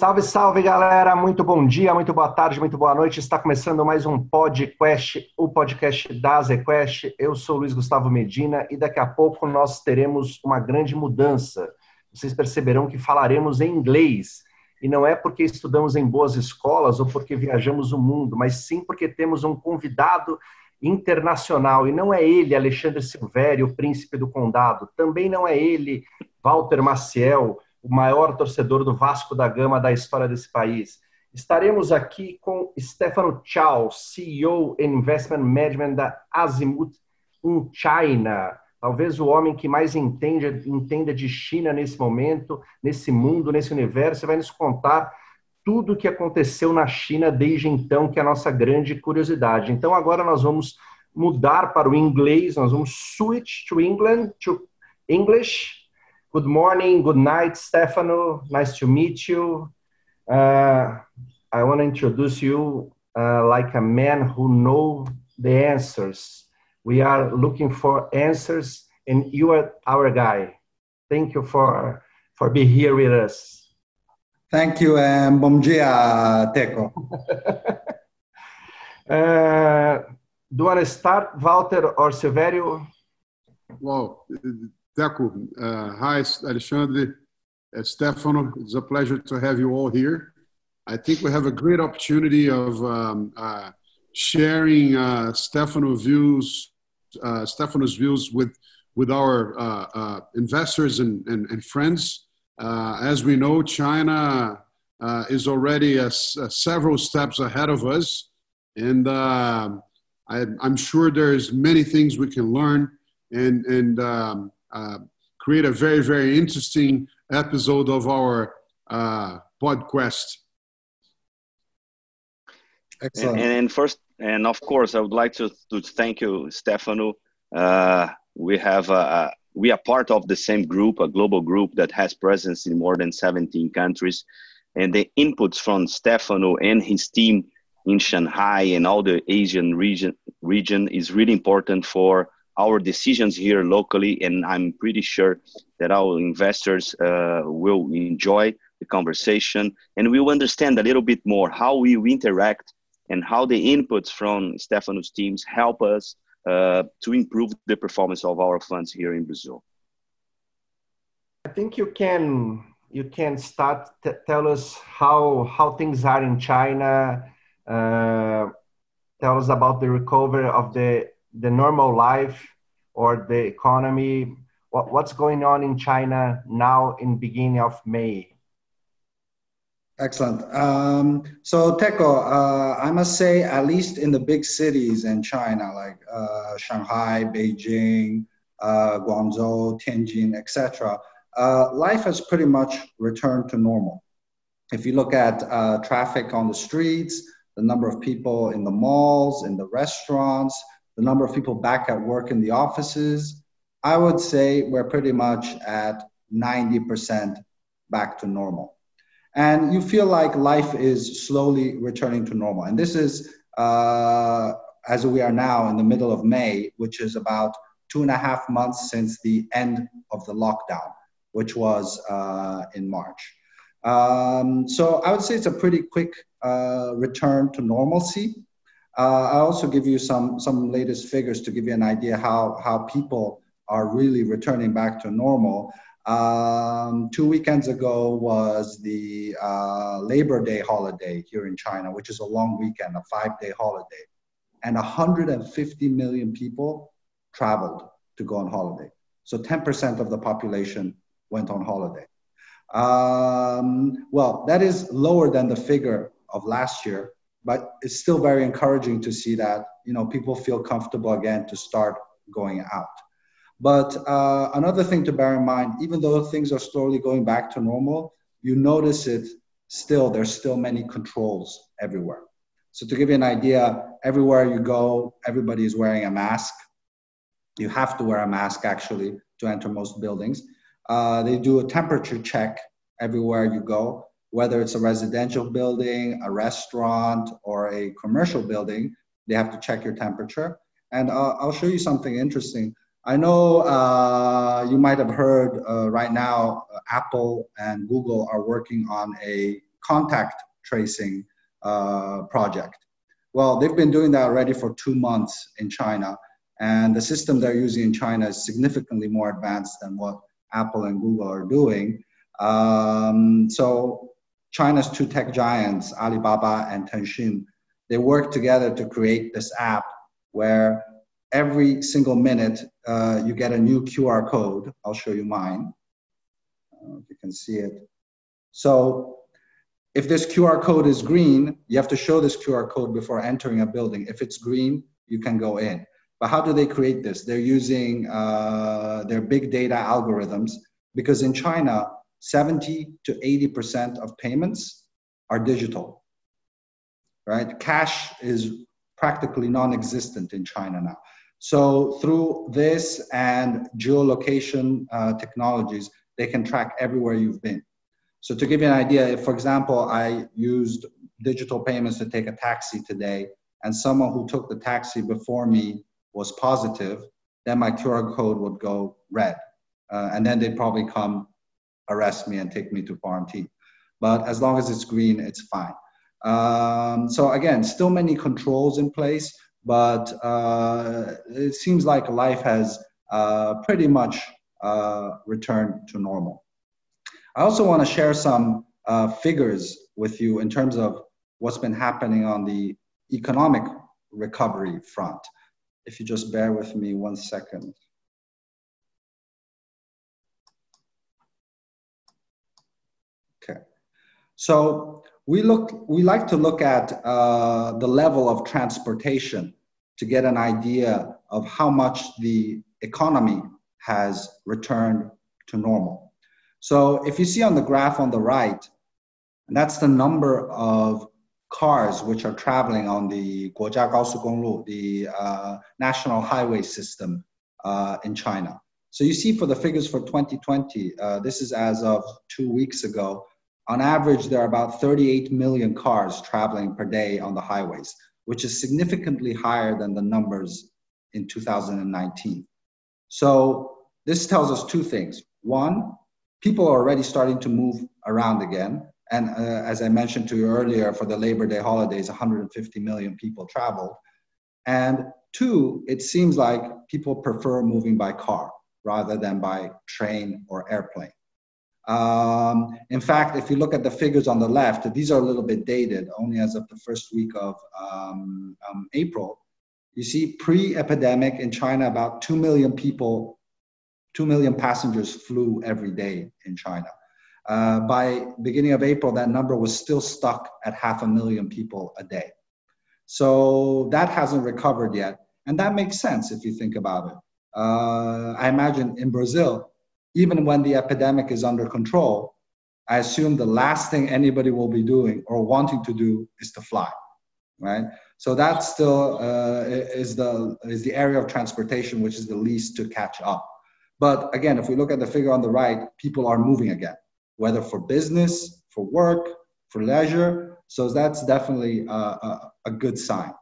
Salve, salve, galera! Muito bom dia, muito boa tarde, muito boa noite. Está começando mais um podcast, o podcast da ZQuest. Eu sou Luiz Gustavo Medina e daqui a pouco nós teremos uma grande mudança. Vocês perceberão que falaremos em inglês. E não é porque estudamos em boas escolas ou porque viajamos o mundo, mas sim porque temos um convidado internacional. E não é ele, Alexandre Silvério, o príncipe do condado. Também não é ele, Walter Maciel o maior torcedor do Vasco da Gama da história desse país. Estaremos aqui com Stefano Chow, CEO Investment Management da Azimuth in China. Talvez o homem que mais entende, entenda de China nesse momento, nesse mundo, nesse universo, vai nos contar tudo o que aconteceu na China desde então, que é a nossa grande curiosidade. Então agora nós vamos mudar para o inglês, nós vamos switch to England, to English, Good morning, good night, Stefano. Nice to meet you. Uh, I want to introduce you uh, like a man who know the answers. We are looking for answers, and you are our guy. Thank you for for being here with us. Thank you, and bom dia, Teco. uh, do you want to start, Walter or Silverio? Well, Deco, uh, hi, Alexandre, uh, Stefano. It's a pleasure to have you all here. I think we have a great opportunity of um, uh, sharing uh, Stefano views, Stefano's views with with our uh, uh, investors and, and, and friends. as we know, China is already several steps ahead of us, and um, I, am sure there's many things we can learn and and um, uh, create a very, very interesting episode of our uh, podcast. Excellent. And, and, first, and of course, I would like to, to thank you, Stefano. Uh, we have a, we are part of the same group, a global group that has presence in more than 17 countries. And the inputs from Stefano and his team in Shanghai and all the Asian region region is really important for our decisions here locally, and I'm pretty sure that our investors uh, will enjoy the conversation and we will understand a little bit more how we interact and how the inputs from Stefano's teams help us uh, to improve the performance of our funds here in Brazil. I think you can you can start t- tell us how how things are in China. Uh, tell us about the recovery of the the normal life or the economy? What, what's going on in China now in beginning of May? Excellent. Um, so, Teco, uh, I must say, at least in the big cities in China, like uh, Shanghai, Beijing, uh, Guangzhou, Tianjin, etc., uh, life has pretty much returned to normal. If you look at uh, traffic on the streets, the number of people in the malls, in the restaurants, the number of people back at work in the offices, I would say we're pretty much at 90% back to normal. And you feel like life is slowly returning to normal. And this is, uh, as we are now in the middle of May, which is about two and a half months since the end of the lockdown, which was uh, in March. Um, so I would say it's a pretty quick uh, return to normalcy. Uh, I also give you some some latest figures to give you an idea how how people are really returning back to normal. Um, two weekends ago was the uh, Labor Day holiday here in China, which is a long weekend, a five-day holiday, and 150 million people traveled to go on holiday. So 10% of the population went on holiday. Um, well, that is lower than the figure of last year, but it's still very encouraging to see that you know people feel comfortable again to start going out but uh, another thing to bear in mind even though things are slowly going back to normal you notice it still there's still many controls everywhere so to give you an idea everywhere you go everybody is wearing a mask you have to wear a mask actually to enter most buildings uh, they do a temperature check everywhere you go whether it's a residential building, a restaurant, or a commercial building, they have to check your temperature. And uh, I'll show you something interesting. I know uh, you might have heard uh, right now, uh, Apple and Google are working on a contact tracing uh, project. Well, they've been doing that already for two months in China. And the system they're using in China is significantly more advanced than what Apple and Google are doing. Um, so China's two tech giants, Alibaba and Tencent, they work together to create this app where every single minute uh, you get a new QR code. I'll show you mine. Uh, you can see it. So if this QR code is green, you have to show this QR code before entering a building. If it's green, you can go in. But how do they create this? They're using uh, their big data algorithms because in China, 70 to 80% of payments are digital, right? Cash is practically non existent in China now. So through this and geolocation uh, technologies, they can track everywhere you've been. So to give you an idea, if for example, I used digital payments to take a taxi today and someone who took the taxi before me was positive, then my QR code would go red. Uh, and then they'd probably come arrest me and take me to quarantine. But as long as it's green, it's fine. Um, so again, still many controls in place, but uh, it seems like life has uh, pretty much uh, returned to normal. I also want to share some uh, figures with you in terms of what's been happening on the economic recovery front. If you just bear with me one second. Okay, so we look we like to look at uh, the level of transportation to get an idea of how much the economy has returned to normal. So if you see on the graph on the right, that's the number of cars which are traveling on the Guojia Gaosugonglu, the uh, national highway system uh, in China. So you see for the figures for 2020, uh, this is as of two weeks ago, on average, there are about 38 million cars traveling per day on the highways, which is significantly higher than the numbers in 2019. So this tells us two things. One, people are already starting to move around again. And uh, as I mentioned to you earlier, for the Labor Day holidays, 150 million people traveled. And two, it seems like people prefer moving by car rather than by train or airplane. Um, in fact, if you look at the figures on the left, these are a little bit dated, only as of the first week of um, um, April. You see, pre-epidemic in China, about 2 million people, 2 million passengers flew every day in China. Uh, by beginning of April, that number was still stuck at half a million people a day. So that hasn't recovered yet. And that makes sense if you think about it. Uh, I imagine in Brazil, even when the epidemic is under control, I assume the last thing anybody will be doing or wanting to do is to fly, right? So that still uh, is the is the area of transportation which is the least to catch up. But again, if we look at the figure on the right, people are moving again, whether for business, for work, for leisure. So that's definitely a, a, a good sign.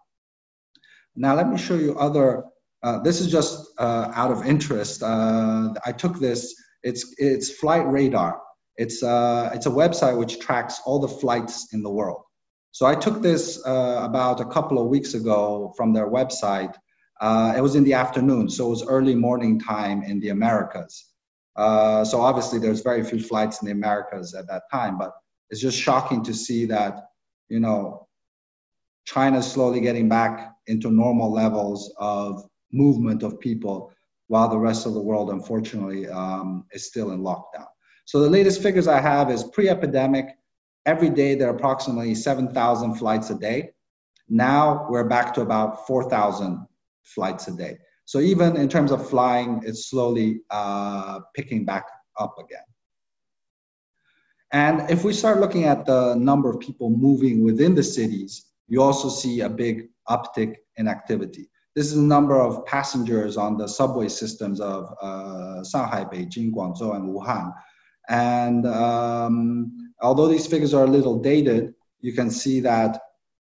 Now let me show you other uh, this is just uh, out of interest. Uh, I took this. It's it's Flight Radar. It's uh, it's a website which tracks all the flights in the world. So I took this uh, about a couple of weeks ago from their website. it was in the afternoon, so it was early morning time in the Americas. so obviously, there's very few flights in the Americas at that time, but it's just shocking to see that you know China's slowly getting back into normal levels of movement of people while the rest of the world, unfortunately, um, is still in lockdown. So the latest figures I have is pre-epidemic. Every day there are approximately 7,000 flights a day. Now we're back to about 4,000 flights a day. So even in terms of flying, it's slowly uh, picking back up again. And if we start looking at the number of people moving within the cities, you also see a big uptick in activity. This is the number of passengers on the subway systems of uh, Shanghai, Beijing, Guangzhou, and Wuhan. And um, although these figures are a little dated, you can see that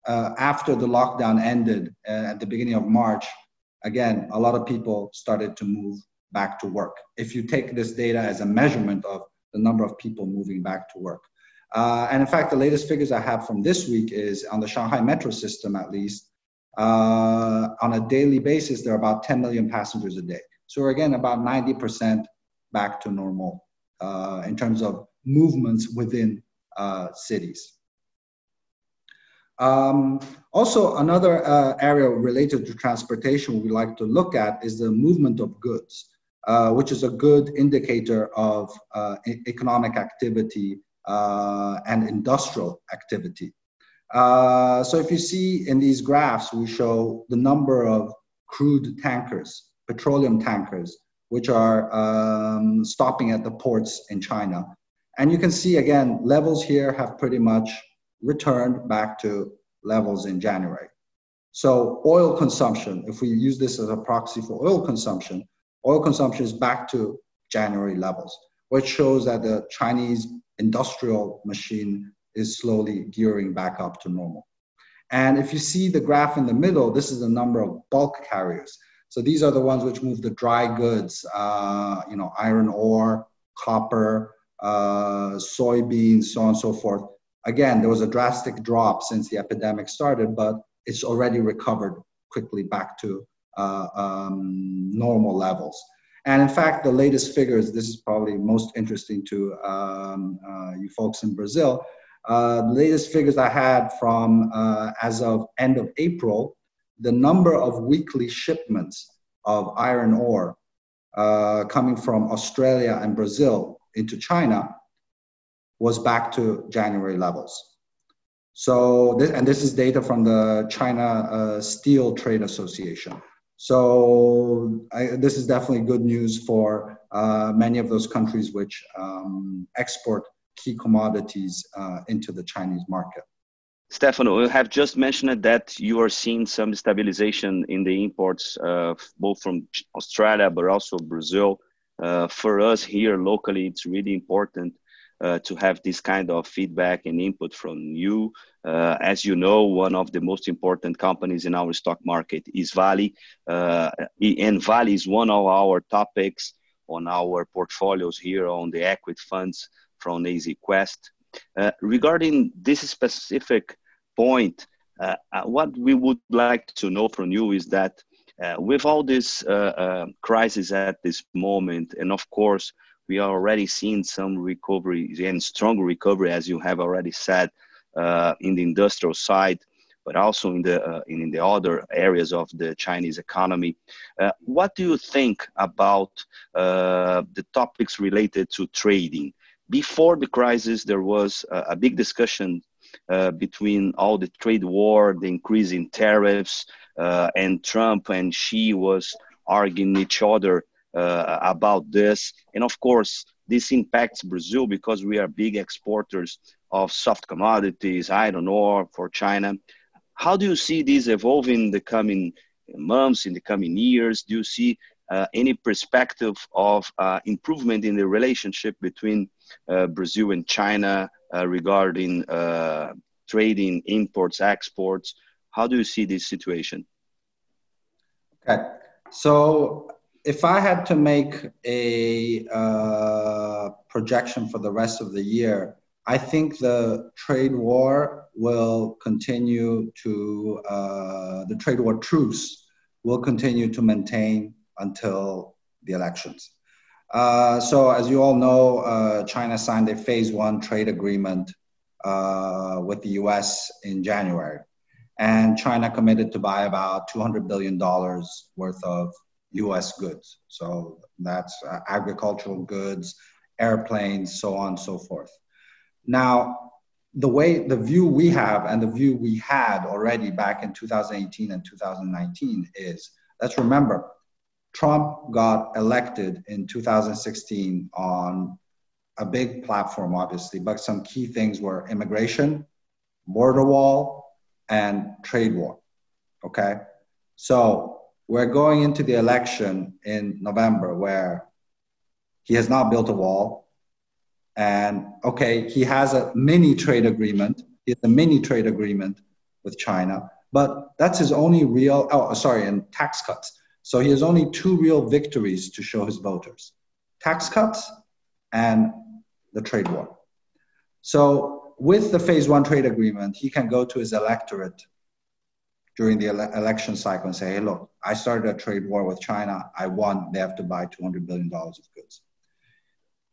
uh, after the lockdown ended uh, at the beginning of March, again, a lot of people started to move back to work. If you take this data as a measurement of the number of people moving back to work. Uh, and in fact, the latest figures I have from this week is on the Shanghai metro system, at least, uh, on a daily basis, there are about 10 million passengers a day. So we're again about 90% back to normal uh, in terms of movements within uh, cities. Um, also, another uh, area related to transportation we like to look at is the movement of goods, uh, which is a good indicator of uh, economic activity and industrial activity. Uh, so if you see in these graphs, we show the number of crude tankers, petroleum tankers, which are um, stopping at the ports in China. And you can see again, levels here have pretty much returned back to levels in January. So oil consumption, if we use this as a proxy for oil consumption, oil consumption is back to January levels, which shows that the Chinese industrial machine is slowly gearing back up to normal. And if you see the graph in the middle, this is the number of bulk carriers. So these are the ones which move the dry goods, uh, you know, iron ore, copper, uh, soybeans, so on and so forth. Again, there was a drastic drop since the epidemic started, but it's already recovered quickly back to uh, um, normal levels. And in fact, the latest figures, this is probably most interesting to um, uh, you folks in Brazil. Uh, the latest figures I had from uh, as of end of April, the number of weekly shipments of iron ore uh, coming from Australia and Brazil into China was back to January levels. So, this, and this is data from the China uh, Steel Trade Association. So, I, this is definitely good news for uh, many of those countries which um, export key commodities uh, into the Chinese market. Stefano, you have just mentioned that you are seeing some stabilization in the imports, uh, both from Australia but also Brazil. Uh, for us here locally, it's really important uh, to have this kind of feedback and input from you. Uh, as you know, one of the most important companies in our stock market is Vale, uh, and Vale is one of our topics on our portfolios here on the equity funds from AZ Quest. Uh, regarding this specific point, uh, uh, what we would like to know from you is that with all this crisis at this moment, and of course, we are already seeing some recovery and strong recovery, as you have already said, uh, in the industrial side, but also in the uh, in, in, the other areas of the Chinese economy. Uh, what do you think about the topics related to trading? Before the crisis, there was a, a big discussion uh, between all the trade war, the increase in tariffs, uh, and Trump and Xi was arguing each other uh, about this. And of course, this impacts Brazil because we are big exporters of soft commodities, iron ore for China. How do you see this evolving in the coming months, in the coming years? Do you see uh, any perspective of uh, improvement in the relationship between Brazil and China uh, regarding uh, trading, imports, exports? How do you see this situation? Okay, so if I had to make a uh, projection for the rest of the year, I think the trade war will continue to, uh, the trade war truce will continue to maintain until the elections. Uh, so, as you all know, uh, China signed a phase one trade agreement uh, with the US in January. And China committed to buy about $200 billion worth of US goods. So that's uh, agricultural goods, airplanes, so on and so forth. Now, the way the view we have and the view we had already back in 2018 and 2019 is let's remember Trump got elected in 2016 on a big platform, obviously, but some key things were immigration, border wall, and trade war. Okay. So we're going into the election in November where he has not built a wall. And okay, he has a mini trade agreement. He has a mini trade agreement with China, but that's his only real, oh, sorry, and tax cuts. So he has only two real victories to show his voters tax cuts and the trade war. So with the phase one trade agreement, he can go to his electorate during the ele- election cycle and say, hey, look, I started a trade war with China. I won. They have to buy $200 billion of goods.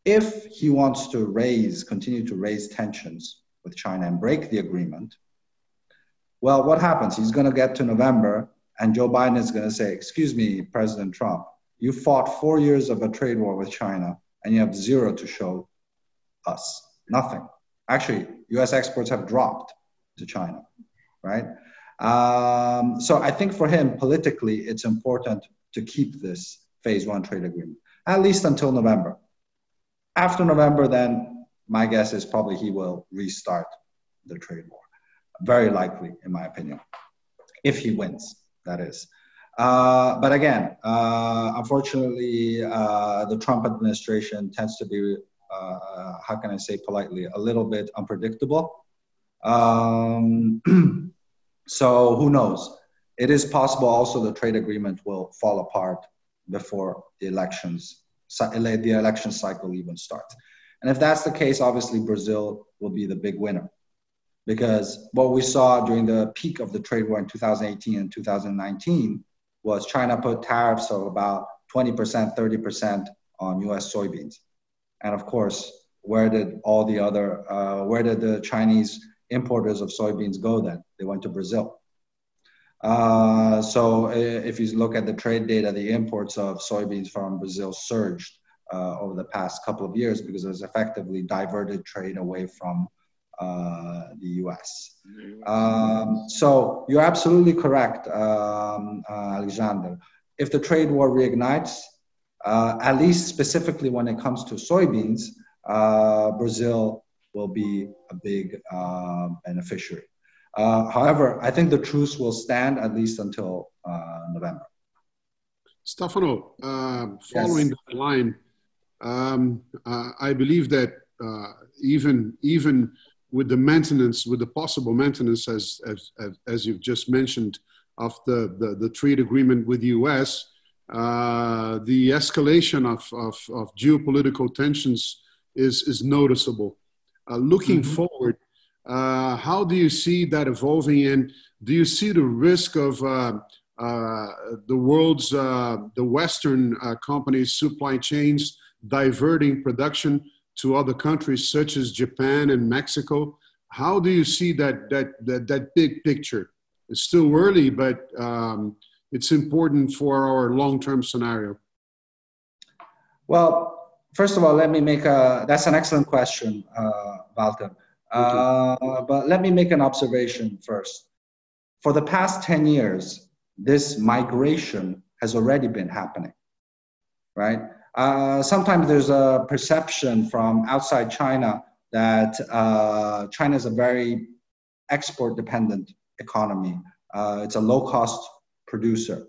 If he wants to raise, continue to raise tensions with China and break the agreement, well, what happens? He's going to get to November and Joe Biden is going to say, excuse me, President Trump, you fought four years of a trade war with China and you have zero to show us. Nothing. Actually, US exports have dropped to China, right? Um, so I think for him, politically, it's important to keep this phase one trade agreement, at least until November. After November, then my guess is probably he will restart the trade war. Very likely, in my opinion, if he wins, that is. Uh, but again, uh, unfortunately, uh, the Trump administration tends to be, uh, how can I say politely, a little bit unpredictable. Um, So who knows? It is possible also the trade agreement will fall apart before the elections, the election cycle even starts. And if that's the case, obviously Brazil will be the big winner. Because what we saw during the peak of the trade war in 2018 and 2019 was China put tariffs of about 20%, 30% on US soybeans. And of course, where did all the other, uh, where did the Chinese importers of soybeans go then? They went to Brazil. Uh, so if you look at the trade data, the imports of soybeans from Brazil surged uh, over the past couple of years because it was effectively diverted trade away from uh, the US. Um, so you're absolutely correct, um, uh, Alexander. If the trade war reignites, uh, at least specifically when it comes to soybeans, uh, Brazil will be a big uh, beneficiary. Uh, however, I think the truce will stand at least until uh, November. Stefano, uh, following yes. that line, um, uh, I believe that uh, even even with the maintenance, with the possible maintenance, as as, as you've just mentioned, of the, the, the trade agreement with the U.S., the escalation of, of, of geopolitical tensions is is noticeable. Uh, looking mm-hmm. forward, uh, how do you see that evolving? And do you see the risk of uh, uh the world's, uh, the Western uh, companies' supply chains diverting production to other countries such as Japan and Mexico? How do you see that, that, that, that big picture? It's still early, but um, it's important for our long term scenario. Well, first of all, let me make a, that's an excellent question, uh, Walter. Uh, but let me make an observation first. For the past 10 years, this migration has already been happening, right? Uh, sometimes there's a perception from outside China that uh, China is a very export dependent economy. Uh, it's a low cost producer.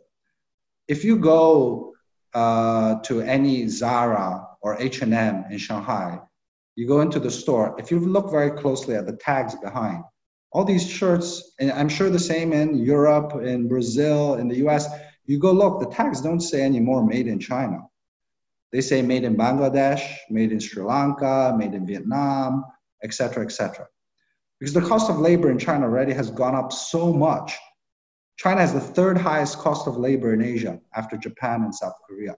If you go uh, to any Zara or H&M in Shanghai, you go into the store, if you look very closely at the tags behind, all these shirts, and I'm sure the same in Europe, in Brazil, in the US, you go look, the tags don't say anymore made in China. They say made in Bangladesh, made in Sri Lanka, made in Vietnam, etc., etc. Because the cost of labor in China already has gone up so much. China has the third highest cost of labor in Asia after Japan and South Korea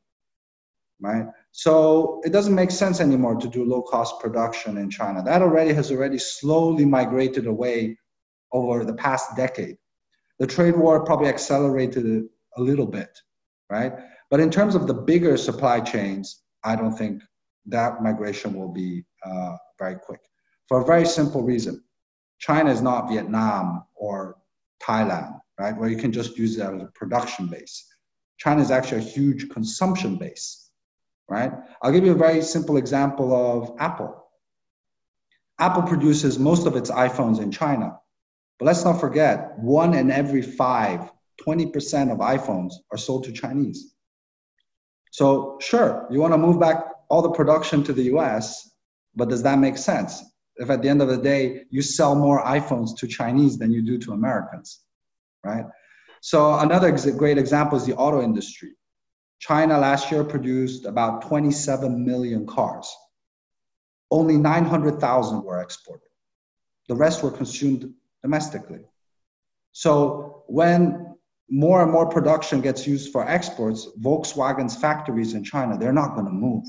right? So it doesn't make sense anymore to do low cost production in China. That already has already slowly migrated away over the past decade. The trade war probably accelerated it a little bit, right? But in terms of the bigger supply chains, I don't think that migration will be uh, very quick for a very simple reason. China is not Vietnam or Thailand, right? Where you can just use it as a production base. China is actually a huge consumption base right? I'll give you a very simple example of Apple. Apple produces most of its iPhones in China. But let's not forget, one in every five, 20% of iPhones are sold to Chinese. So, sure, you want to move back all the production to the US, but does that make sense? if at the end of the day you sell more iPhones to Chinese than you do to Americans, right? So another ex- great example is the auto industry. China last year produced about 27 million cars. Only 900,000 were exported. The rest were consumed domestically. So when more and more production gets used for exports, Volkswagen's factories in China, they're not going to move,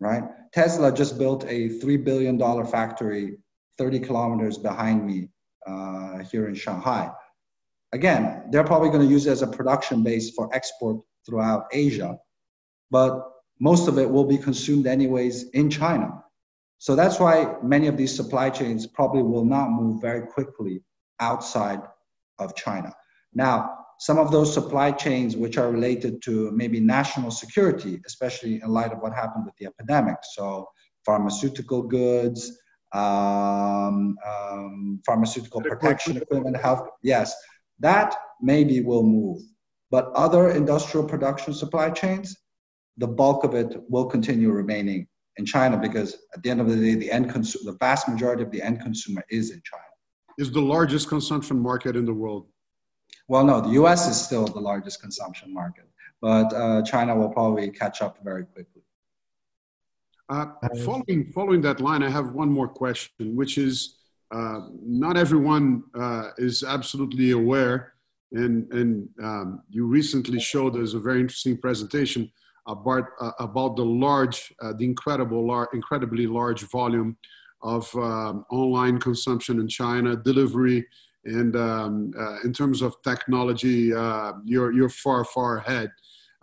right? Tesla just built a $3 billion factory 30 kilometers behind me uh, here in Shanghai. Again, they're probably going to use it as a production base for export throughout Asia, but most of it will be consumed anyways in China. So that's why many of these supply chains probably will not move very quickly outside of China. Now, some of those supply chains which are related to maybe national security, especially in light of what happened with the epidemic. So, pharmaceutical goods, um, um, pharmaceutical protection equipment, health, yes, that maybe will move. But other industrial production supply chains, the bulk of it will continue remaining in China because at the end of the day, the end consumer, the vast majority of the end consumer is in China. Is the largest consumption market in the world. Well, no, the U.S. is still the largest consumption market, but uh, China will probably catch up very quickly. Uh, following following that line, I have one more question, which is uh, not everyone uh, is absolutely aware, and and um, you recently showed us a very interesting presentation about uh, about the large, uh, the incredible, lar- incredibly large volume of um, online consumption in China, delivery, and um, uh, in terms of technology, you're you're far far ahead.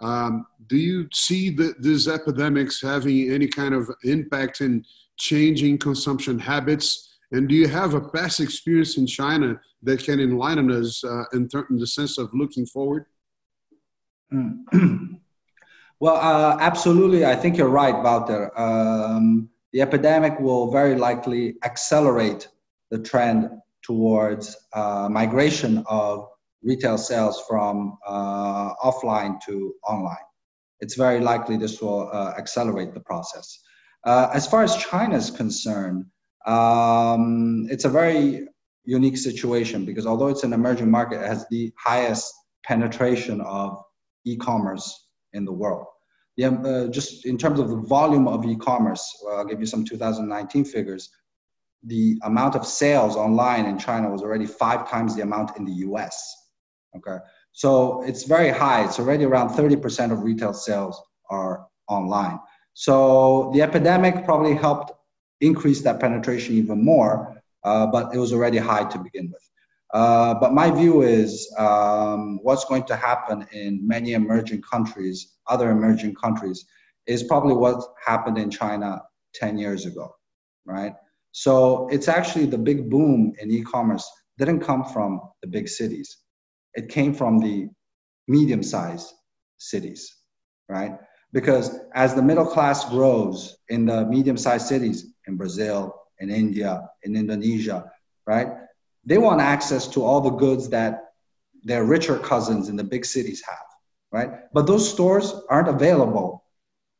Um, do you see the, these epidemics having any kind of impact in changing consumption habits? And do you have a past experience in China that can enlighten us uh, in, in, the sense of looking forward? Mm. well, uh, absolutely. I think you're right, Walter. Um, the epidemic will very likely accelerate the trend towards uh, migration of retail sales from uh, offline to online. It's very likely this will uh, accelerate the process. Uh, as far as China is concerned, um, it's a very unique situation because although it's an emerging market, it has the highest penetration of e-commerce in the world. Yeah, uh, just in terms of the volume of e-commerce, well, I'll give you some 2019 figures. The amount of sales online in China was already five times the amount in the US. Okay, so it's very high. It's already around 30% of retail sales are online. So the epidemic probably helped increase that penetration even more, uh, but it was already high to begin with. Uh, but my view is um, what's going to happen in many emerging countries, other emerging countries, is probably what happened in China 10 years ago, right? So it's actually the big boom in e commerce didn't come from the big cities it came from the medium sized cities, right? Because as the middle class grows in the medium sized cities in Brazil, in India, in Indonesia, right? They want access to all the goods that their richer cousins in the big cities have, right? But those stores aren't available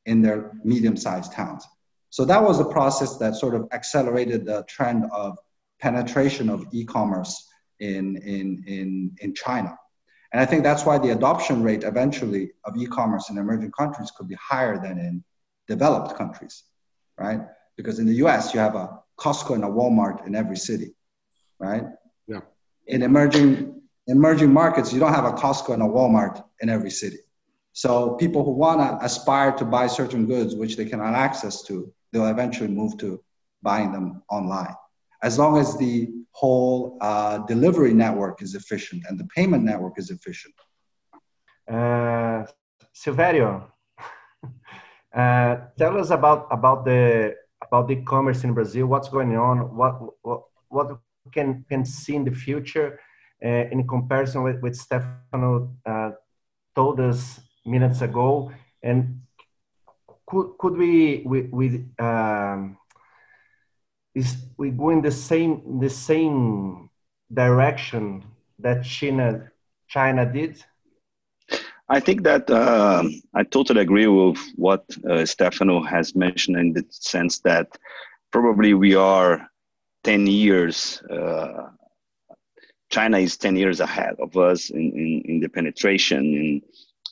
in their medium sized towns. So that was a process that sort of accelerated the trend of penetration of e commerce in, in, in, in China. And I think that's why the adoption rate eventually of e-commerce in emerging countries could be higher than in developed countries, right? Because in the US, you have a Costco and a Walmart in every city, right? Yeah. In emerging emerging markets, you don't have a Costco and a Walmart in every city. So people who want to aspire to buy certain goods which they cannot access to, they'll eventually move to buying them online as long as the whole uh, delivery network is efficient and the payment network is efficient. Uh, Silverio, uh, tell us about about the about the commerce in Brazil. What's going on? What what, what can can see in the future uh, in comparison with with Stefano uh, told us minutes ago, and could could we we, we um, is we go in the same the same direction that China China did? I think that uh, I totally agree with what uh, Stefano has mentioned in the sense that probably we are 10 years. Uh, China is 10 years ahead of us in, in, in the penetration in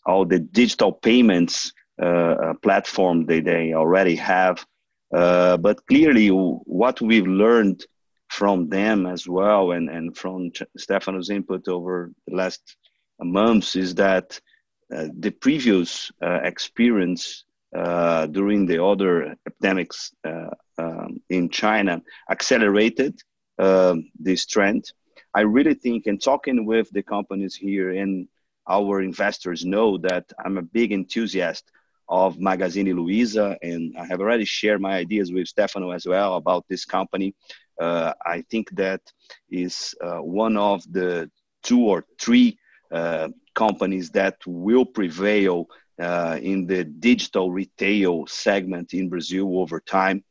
all the digital payments platform that they already have. Uh, but clearly, what we've learned from them as well and, and from Stefano's input over the last months is that uh, the previous uh, experience uh, during the other epidemics uh, um, in China accelerated um, this trend. I really think, and talking with the companies here and our investors know that I'm a big enthusiast of Magazine Luiza, and I have already shared my ideas with Stefano as well about this company. Uh, I think that is uh, one of the two or three uh, companies that will prevail uh, in the digital retail segment in Brazil over time.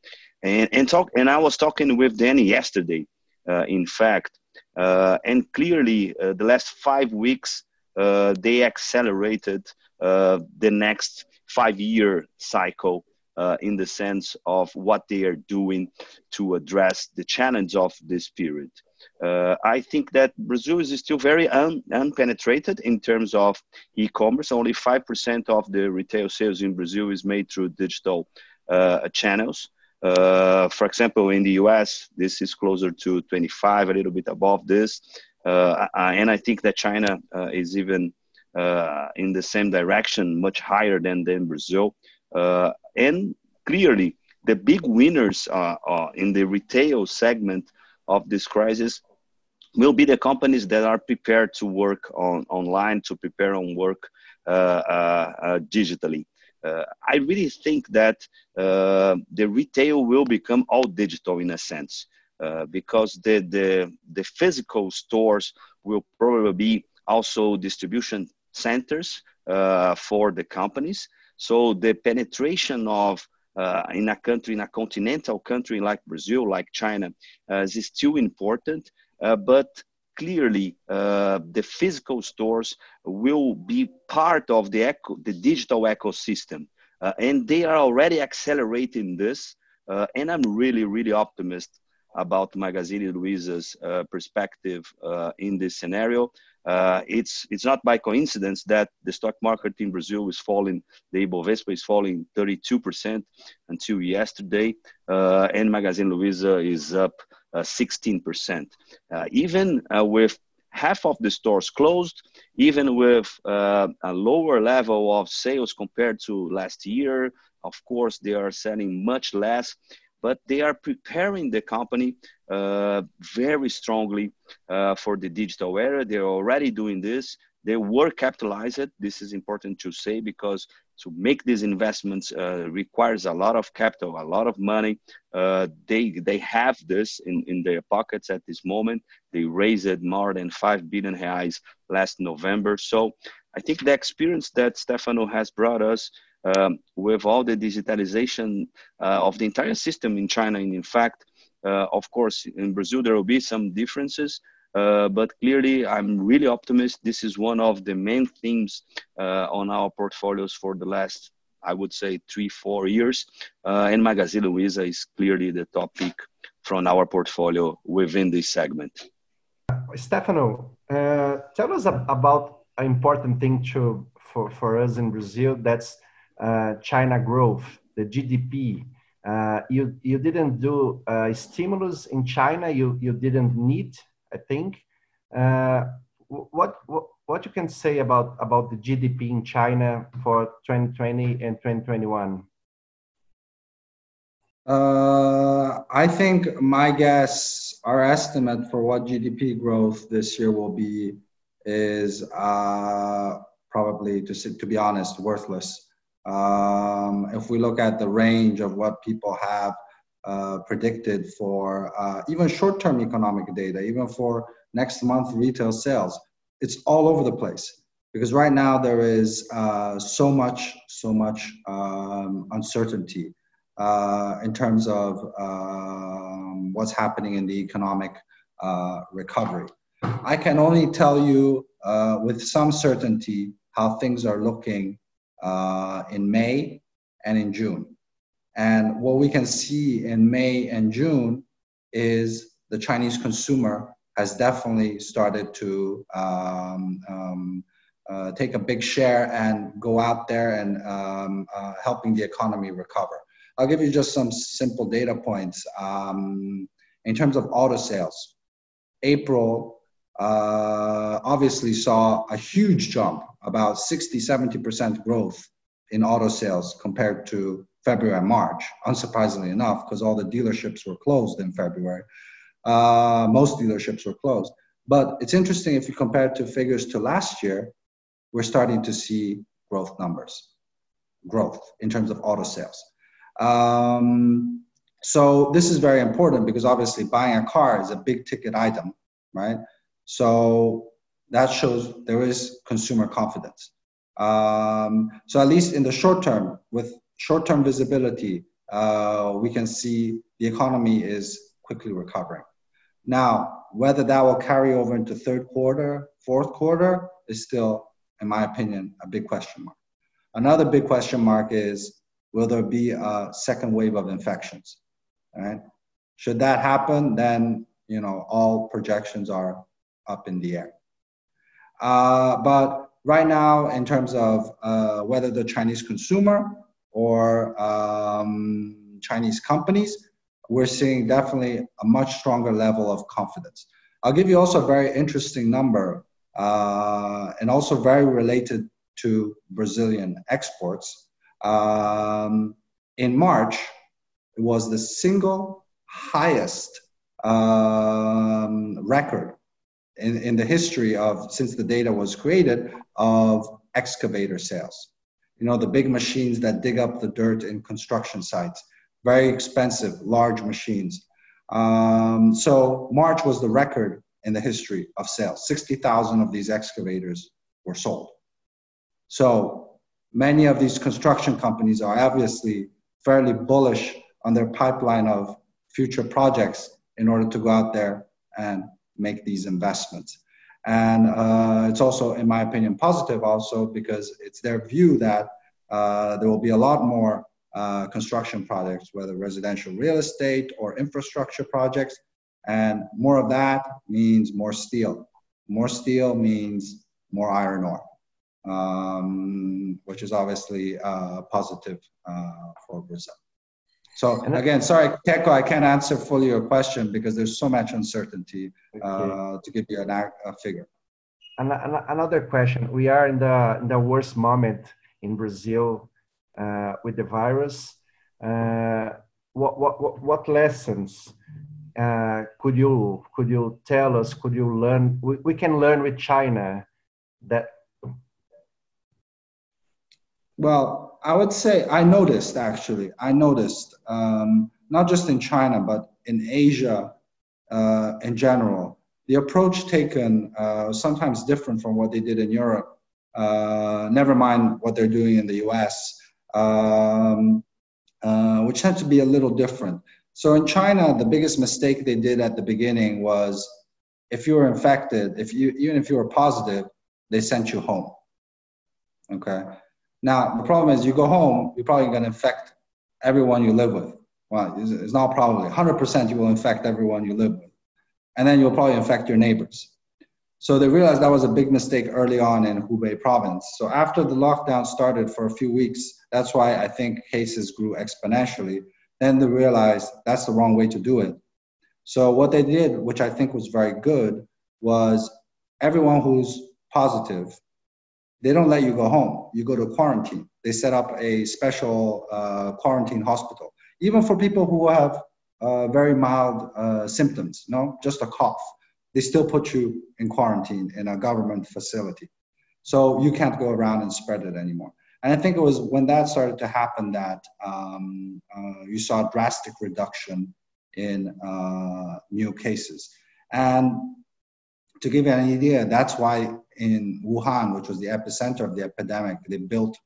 And, and talk and I was talking with Danny yesterday, uh, in fact, uh, and clearly the last five weeks they accelerated the next five-year cycle in the sense of what they are doing to address the challenge of this period. Uh, I think that Brazil is still very un- unpenetrated in terms of e-commerce. Only five percent of the retail sales in Brazil is made through digital uh, channels. Uh, for example, in the U.S., this is closer to 25, a little bit above this, uh, and I think that China uh, is even uh, in the same direction, much higher than than Brazil. and clearly, the big winners in the retail segment of this crisis will be the companies that are prepared to work on online, to prepare on work uh, uh, uh, digitally. Uh, I really think that uh, the retail will become all digital in a sense, uh, because the, the the physical stores will probably be also distribution centers for the companies. So the penetration of uh, in a country, in a continental country like Brazil, like China, uh, is still important. Uh, but clearly, uh, the physical stores will be part of the, eco- the digital ecosystem. Uh, and they are already accelerating this. Uh, and I'm really, really optimistic about Magazine Luiza's perspective in this scenario. Uh, it's it's not by coincidence that the stock market in Brazil is falling. The Ibovespa is falling 32% until yesterday, uh, and Magazine Luiza is up uh, 16%. Uh, even uh, with half of the stores closed, even with uh, a lower level of sales compared to last year, of course they are selling much less but they are preparing the company uh, very strongly uh, for the digital era. They're already doing this. They were capitalized. This is important to say because to make these investments uh, requires a lot of capital, a lot of money. Uh, they they have this in, in their pockets at this moment. They raised more than five billion reais last November. So I think the experience that Stefano has brought us um, with all the digitalization uh, of the entire system in China. And in fact, uh, of course, in Brazil, there will be some differences. Uh, but clearly, I'm really optimistic. This is one of the main themes uh, on our portfolios for the last, I would say, three, four years. Uh, and Magazine Luiza is clearly the top pick from our portfolio within this segment. Stefano, uh, tell us about an important thing to for, for us in Brazil. That's China growth, the GDP. Uh, you you didn't do uh, stimulus in China. You you didn't need, I think. Uh, what, what what you can say about about the GDP in China for 2020 and 2021? Uh, I think my guess, our estimate for what GDP growth this year will be is uh, probably, to, to be honest, worthless. Um, if we look at the range of what people have uh, predicted for uh, even short term economic data, even for next month retail sales, it's all over the place. Because right now there is uh, so much, so much um, uncertainty uh, in terms of um, what's happening in the economic uh, recovery. I can only tell you uh, with some certainty how things are looking uh, in May and in June. And what we can see in May and June is the Chinese consumer has definitely started to um, um, uh, take a big share and go out there and um, uh, helping the economy recover. I'll give you just some simple data points. Um, in terms of auto sales, April uh, obviously saw a huge jump, about 60, 70% growth in auto sales compared to February and March, unsurprisingly enough, because all the dealerships were closed in February. Uh, most dealerships were closed. But it's interesting if you compare to figures to last year, we're starting to see growth numbers, growth in terms of auto sales. Um, so this is very important because obviously buying a car is a big ticket item, right? So that shows there is consumer confidence. Um, so at least in the short term, with short-term visibility, uh, we can see the economy is quickly recovering. Now, whether that will carry over into third quarter, fourth quarter is still in my opinion, a big question mark. Another big question mark is will there be a second wave of infections? Right? Should that happen, then you know all projections are up in the air. Uh, but right now, in terms of uh, whether the Chinese consumer or um, Chinese companies, we're seeing definitely a much stronger level of confidence. I'll give you also a very interesting number uh, and also very related to Brazilian exports. Um, in March, it was the single highest um, record in, in the history of since the data was created of excavator sales. You know, the big machines that dig up the dirt in construction sites, very expensive, large machines. Um, so March was the record in the history of sales. 60,000 of these excavators were sold. So many of these construction companies are obviously fairly bullish on their pipeline of future projects in order to go out there and make these investments. And uh, it's also, in my opinion, positive also because it's their view that uh, there will be a lot more uh, construction projects, whether residential real estate or infrastructure projects, and more of that means more steel. More steel means more iron ore, um, which is obviously uh, positive uh, for Brazil. So again, sorry, Keiko, I can't answer fully your question because there's so much uncertainty uh, okay. to give you an, a figure. And another question. We are in the, in the worst moment in Brazil uh, with the virus. Uh, what, what, what lessons uh, could you could you tell us? Could you learn? We, we can learn with China that. Well, I would say I noticed actually. I noticed um, not just in China but in Asia uh, in general. The approach taken uh, sometimes different from what they did in Europe. Uh, never mind what they're doing in the U.S., um, uh, which tend to be a little different. So in China, the biggest mistake they did at the beginning was if you were infected, if you even if you were positive, they sent you home. Okay. Now the problem is you go home, you're probably going to infect everyone you live with. Well, it's not probably 100% you will infect everyone you live with, and then you'll probably infect your neighbors. So they realized that was a big mistake early on in Hubei province. So after the lockdown started for a few weeks, that's why I think cases grew exponentially then they realized that's the wrong way to do it. So what they did, which I think was very good, was everyone who's positive, they don't let you go home. You go to quarantine. They set up a special uh, quarantine hospital, even for people who have uh, very mild uh, symptoms, no, just a cough. They still put you in quarantine in a government facility. So you can't go around and spread it anymore. And I think it was when that started to happen that um, uh, you saw a drastic reduction in uh, new cases. And to give you an idea, that's why in Wuhan, which was the epicenter of the epidemic, they built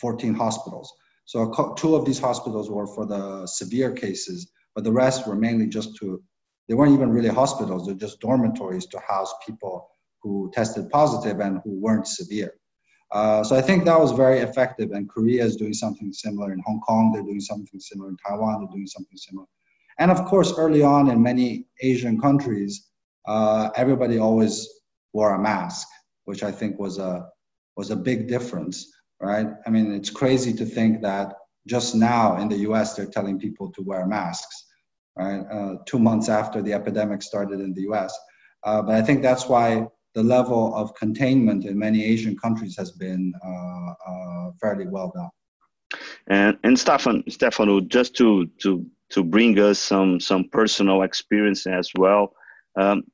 14 hospitals. So two of these hospitals were for the severe cases, but the rest were mainly just to, they weren't even really hospitals, they're just dormitories to house people who tested positive and who weren't severe. Uh, so I think that was very effective. And Korea is doing something similar. In Hong Kong, they're doing something similar. In Taiwan, they're doing something similar. And of course, early on in many Asian countries, uh, everybody always wore a mask, which I think was a was a big difference, right? I mean, it's crazy to think that just now in the U.S. they're telling people to wear masks, right? Uh, two months after the epidemic started in the U.S. Uh, but I think that's why the level of containment in many Asian countries has been uh, uh, fairly well done. And and Stefan, Stefano, just to to to bring us some some personal experience as well. Um,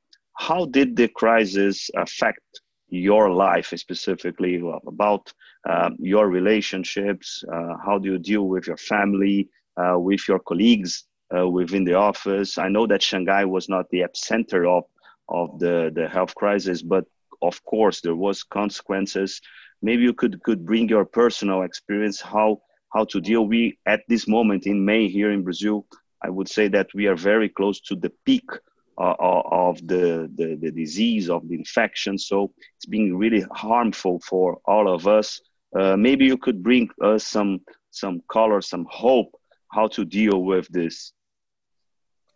how did the crisis affect your life specifically about um, your relationships? Uh, how do you deal with your family, uh, with your colleagues uh, within the office? I know that Shanghai was not the epicenter of of the the health crisis, but of course there was consequences. Maybe you could could bring your personal experience how how to deal. We at this moment in May here in Brazil, I would say that we are very close to the peak uh, uh, of the, the, the disease of the infection. So it's being really harmful for all of us. Uh, maybe you could bring us some some color, some hope, how to deal with this.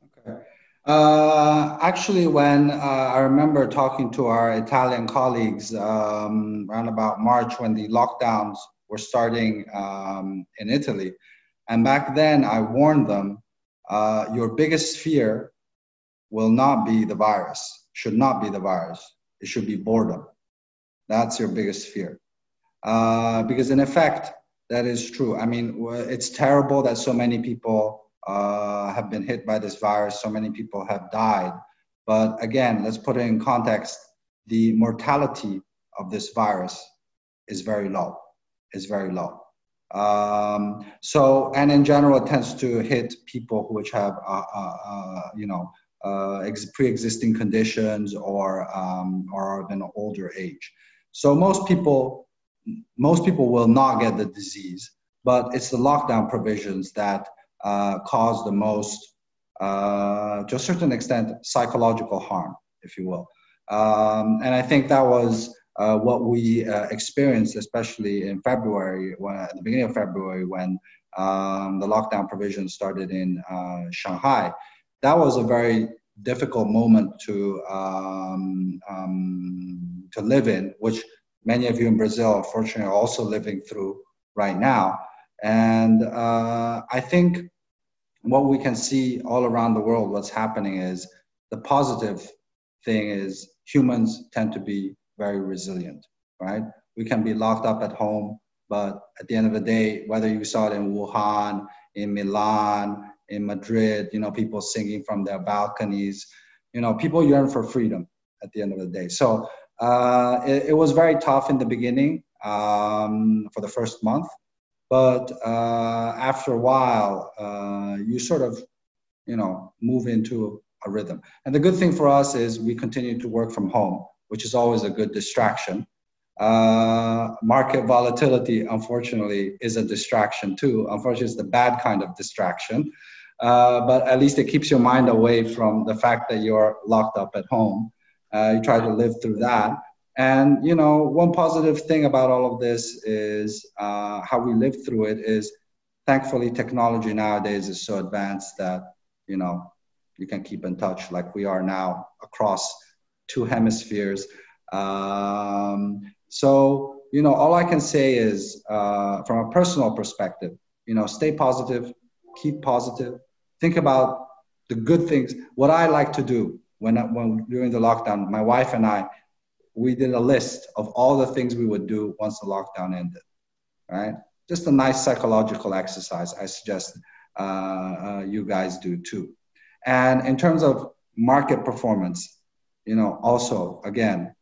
Okay. Uh, actually, when uh, I remember talking to our Italian colleagues um, around about March when the lockdowns were starting um, in Italy, and back then I warned them, uh, your biggest fear will not be the virus, should not be the virus. It should be boredom. That's your biggest fear. Uh, because in effect, that is true. I mean, it's terrible that so many people uh, have been hit by this virus. So many people have died. But again, let's put it in context. The mortality of this virus is very low. Is very low. Um, so, and in general, it tends to hit people which have, uh, uh, uh you know, uh, ex- pre-existing conditions or um, or an older age. So most people, most people will not get the disease, but it's the lockdown provisions that uh, cause the most, uh, to a certain extent, psychological harm, if you will. Um, and I think that was uh, what we uh, experienced, especially in February, when, at the beginning of February, when um, the lockdown provisions started in uh, Shanghai. That was a very difficult moment to um, um, to live in, which many of you in Brazil, unfortunately, are also living through right now. And uh, I think what we can see all around the world, what's happening is the positive thing is humans tend to be very resilient, right? We can be locked up at home, but at the end of the day, whether you saw it in Wuhan, in Milan, in Madrid, you know, people singing from their balconies, you know, people yearn for freedom at the end of the day. So uh, it, it, was very tough in the beginning um, for the first month, but uh, after a while, uh, you sort of, you know, move into a rhythm. And the good thing for us is we continue to work from home which is always a good distraction. Uh, market volatility, unfortunately, is a distraction too. Unfortunately, it's the bad kind of distraction. Uh, but at least it keeps your mind away from the fact that you're locked up at home. Uh, you try to live through that. And you know, one positive thing about all of this is uh, how we live through it. Is thankfully technology nowadays is so advanced that you know you can keep in touch like we are now across two hemispheres. Um, so, you know, all I can say is uh, from a personal perspective, you know, stay positive, keep positive, think about the good things. What I like to do when, when during the lockdown, my wife and I, we did a list of all the things we would do once the lockdown ended, right? Just a nice psychological exercise. I suggest uh, uh, you guys do too. And in terms of market performance, you know, also again,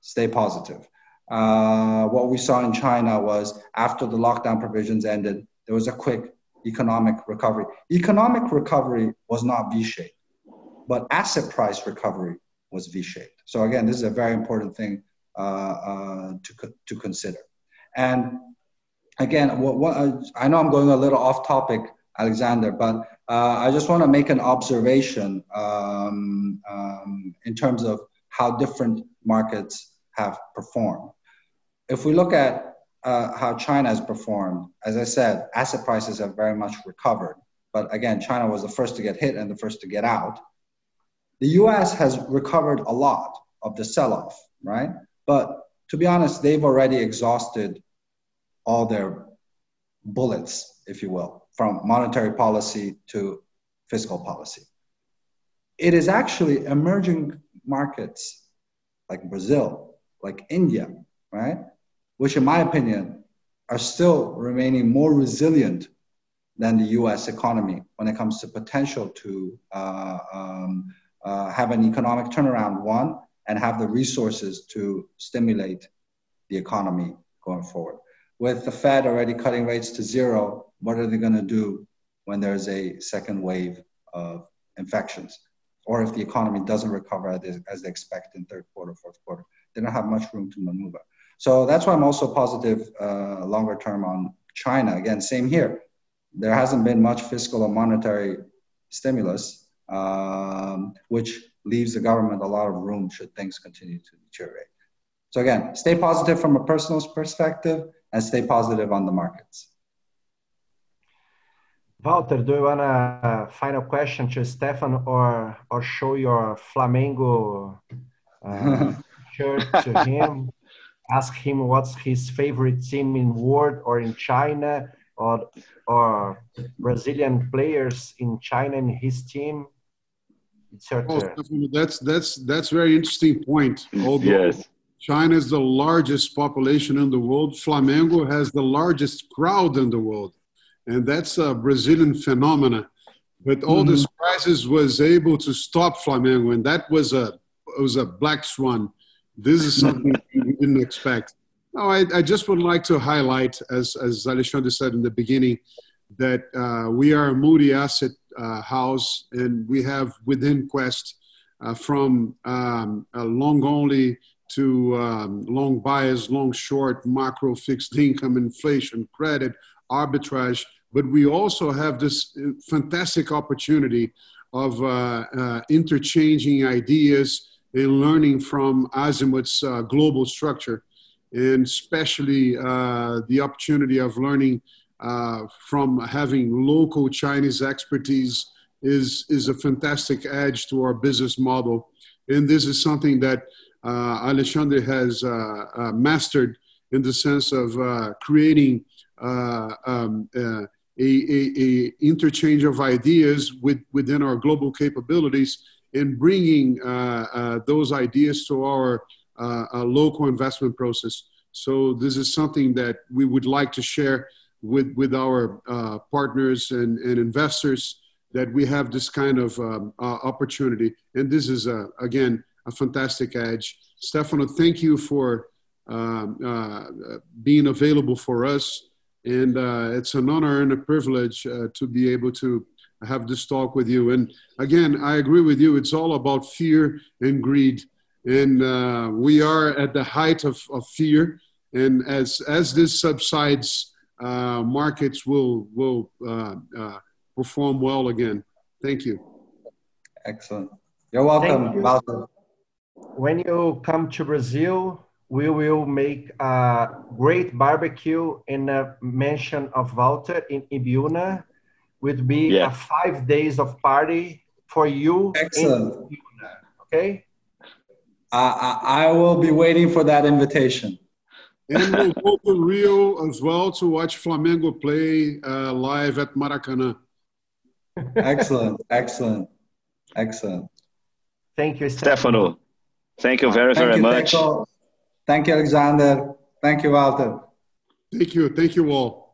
stay positive. Uh, what we saw in China was after the lockdown provisions ended, there was a quick economic recovery. Economic recovery was not V-shaped, but asset price recovery was V-shaped. So again, this is a very important thing uh, uh, to to consider. And again, what, what, I know I'm going a little off topic, Alexander, but uh, I just want to make an observation um, um, in terms of how different markets have performed. If we look at uh, how China has performed, as I said, asset prices have very much recovered. but again, China was the first to get hit and the first to get out. The US has recovered a lot of the sell off, right? But to be honest, they've already exhausted all their bullets, if you will, from monetary policy to fiscal policy. It is actually emerging markets like Brazil, like India, right? Which, in my opinion, are still remaining more resilient than the US economy when it comes to potential to uh, um, uh, have an economic turnaround, one, and have the resources to stimulate the economy going forward. With the Fed already cutting rates to zero, what are they going to do when there's a second wave of infections? Or if the economy doesn't recover as they expect in third quarter, fourth quarter, they don't have much room to maneuver. So that's why I'm also positive uh, longer term on China. Again, same here. There hasn't been much fiscal or monetary stimulus, um, which leaves the government a lot of room should things continue to deteriorate. So again, stay positive from a personal perspective and stay positive on the markets. Walter, do you want a final question to Stefan or or show your Flamengo uh, shirt to him? Ask him what's his favorite team in world or in China or or Brazilian players in China in his team. It's your oh, turn. That's that's that's very interesting point. Although yes. China is the largest population in the world, Flamengo has the largest crowd in the world and that's a Brazilian phenomena. But all mm-hmm. this crisis was able to stop Flamengo, and that was a was a black swan. This is something we didn't expect. No, I, I, just would like to highlight, as as Alexandre said in the beginning, that uh, we are a multi-asset uh, house, and we have within Quest uh, from um, long only to um, long bias, long short, macro, fixed income, inflation, credit, arbitrage but we also have this uh, fantastic opportunity of uh, uh, interchanging ideas and learning from Azimut's uh, global structure, and especially uh, the opportunity of learning uh, from having local Chinese expertise is, is a fantastic edge to our business model. And this is something that Alexandre has mastered in the sense of creating um, a, a, a interchange of ideas with, within our global capabilities and bringing uh, uh, those ideas to our uh, local investment process. So this is something that we would like to share with, with our uh, partners and, and investors that we have this kind of um, uh, opportunity. And this is, a, again, a fantastic edge. Stefano, thank you for um, uh, being available for us and it's an honor and a privilege to be able to have this talk with you. And again, I agree with you. It's all about fear and greed, and uh, we are at the height of, of fear. And as as this subsides, uh, markets will will uh, uh, perform well again. Thank you. Excellent. You're welcome, you. When you come to Brazil, we will make a great barbecue in a mansion of Walter in Ibiúna. Would be yeah. a five days of party for you. Excellent. okay. I, I will be waiting for that invitation. And we'll go to Rio as well to watch Flamengo play uh, live at Maracanã. excellent, excellent, excellent. Thank you, Stefano. Thank you very, Thank very you, much. Thank you, Alexander. Thank you, Walter. Thank you. Thank you all.